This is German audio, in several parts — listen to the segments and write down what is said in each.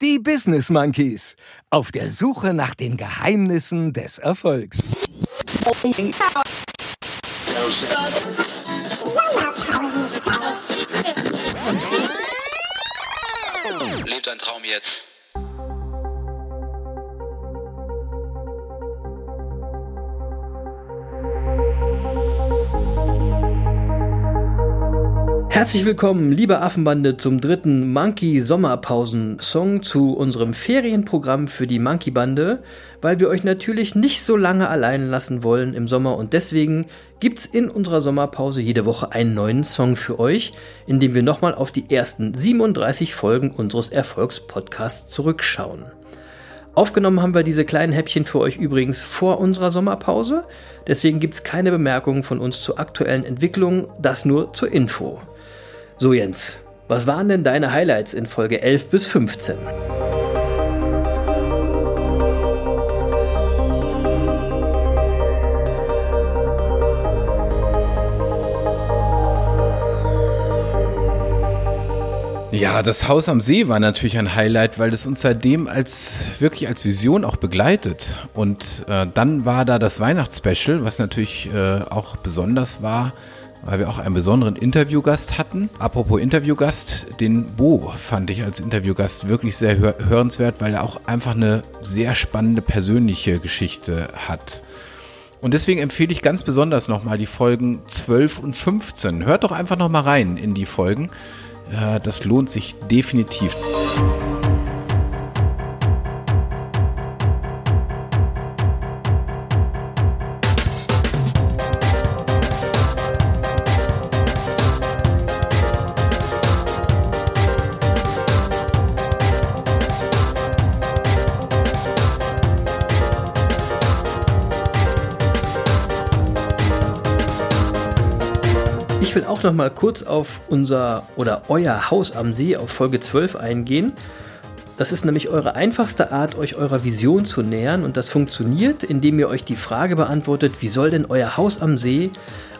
Die Business Monkeys. Auf der Suche nach den Geheimnissen des Erfolgs. Lebt ein Traum jetzt. Herzlich willkommen, liebe Affenbande, zum dritten Monkey Sommerpausen Song zu unserem Ferienprogramm für die Monkey Bande, weil wir euch natürlich nicht so lange allein lassen wollen im Sommer und deswegen gibt's in unserer Sommerpause jede Woche einen neuen Song für euch, in dem wir nochmal auf die ersten 37 Folgen unseres Erfolgspodcasts zurückschauen. Aufgenommen haben wir diese kleinen Häppchen für euch übrigens vor unserer Sommerpause, deswegen gibt's keine Bemerkungen von uns zur aktuellen Entwicklung, das nur zur Info. So Jens, was waren denn deine Highlights in Folge 11 bis 15? Ja, das Haus am See war natürlich ein Highlight, weil es uns seitdem als wirklich als Vision auch begleitet. Und äh, dann war da das Weihnachtsspecial, was natürlich äh, auch besonders war weil wir auch einen besonderen Interviewgast hatten. Apropos Interviewgast, den Bo fand ich als Interviewgast wirklich sehr hör hörenswert, weil er auch einfach eine sehr spannende persönliche Geschichte hat. Und deswegen empfehle ich ganz besonders nochmal die Folgen 12 und 15. Hört doch einfach nochmal rein in die Folgen. Das lohnt sich definitiv. Auch noch mal kurz auf unser oder euer Haus am See auf Folge 12 eingehen. Das ist nämlich eure einfachste Art, euch eurer Vision zu nähern und das funktioniert, indem ihr euch die Frage beantwortet, wie soll denn euer Haus am See,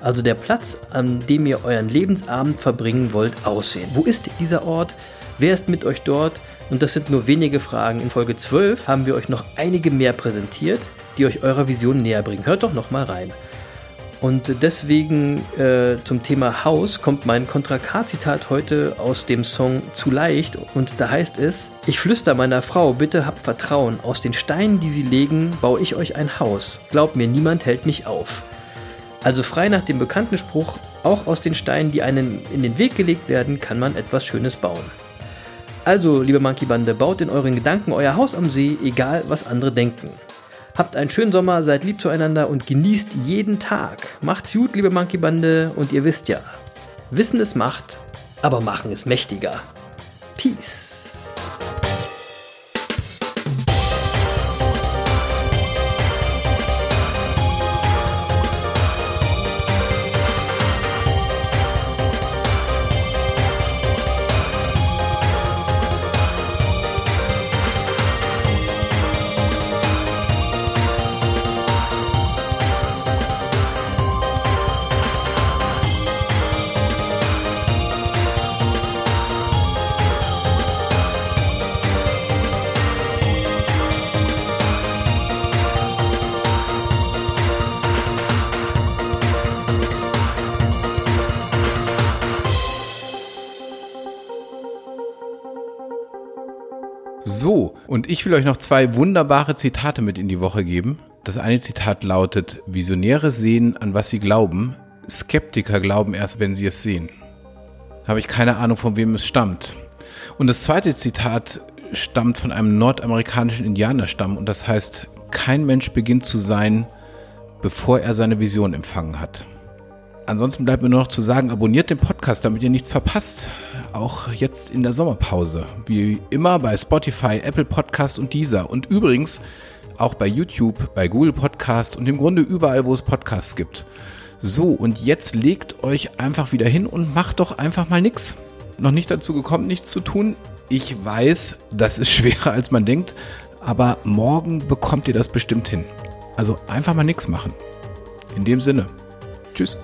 also der Platz, an dem ihr euren Lebensabend verbringen wollt, aussehen? Wo ist dieser Ort? Wer ist mit euch dort? Und das sind nur wenige Fragen. In Folge 12 haben wir euch noch einige mehr präsentiert, die euch eurer Vision näher bringen. Hört doch noch mal rein. Und deswegen äh, zum Thema Haus kommt mein Kontra K-Zitat heute aus dem Song Zu leicht und da heißt es, ich flüster meiner Frau, bitte habt Vertrauen, aus den Steinen, die sie legen, baue ich euch ein Haus. Glaubt mir, niemand hält mich auf. Also frei nach dem bekannten Spruch, auch aus den Steinen, die einem in den Weg gelegt werden, kann man etwas Schönes bauen. Also, liebe Monkey Bande, baut in euren Gedanken euer Haus am See, egal was andere denken. Habt einen schönen Sommer, seid lieb zueinander und genießt jeden Tag. Macht's gut, liebe Monkey Bande, und ihr wisst ja, Wissen ist Macht, aber Machen ist mächtiger. Peace. So, und ich will euch noch zwei wunderbare Zitate mit in die Woche geben. Das eine Zitat lautet, Visionäre sehen, an was sie glauben, Skeptiker glauben erst, wenn sie es sehen. Habe ich keine Ahnung, von wem es stammt. Und das zweite Zitat stammt von einem nordamerikanischen Indianerstamm und das heißt, kein Mensch beginnt zu sein, bevor er seine Vision empfangen hat. Ansonsten bleibt mir nur noch zu sagen, abonniert den Podcast, damit ihr nichts verpasst. Auch jetzt in der Sommerpause. Wie immer bei Spotify, Apple Podcast und dieser. Und übrigens auch bei YouTube, bei Google Podcast und im Grunde überall, wo es Podcasts gibt. So, und jetzt legt euch einfach wieder hin und macht doch einfach mal nichts. Noch nicht dazu gekommen, nichts zu tun. Ich weiß, das ist schwerer als man denkt, aber morgen bekommt ihr das bestimmt hin. Also einfach mal nichts machen. In dem Sinne. Tschüss.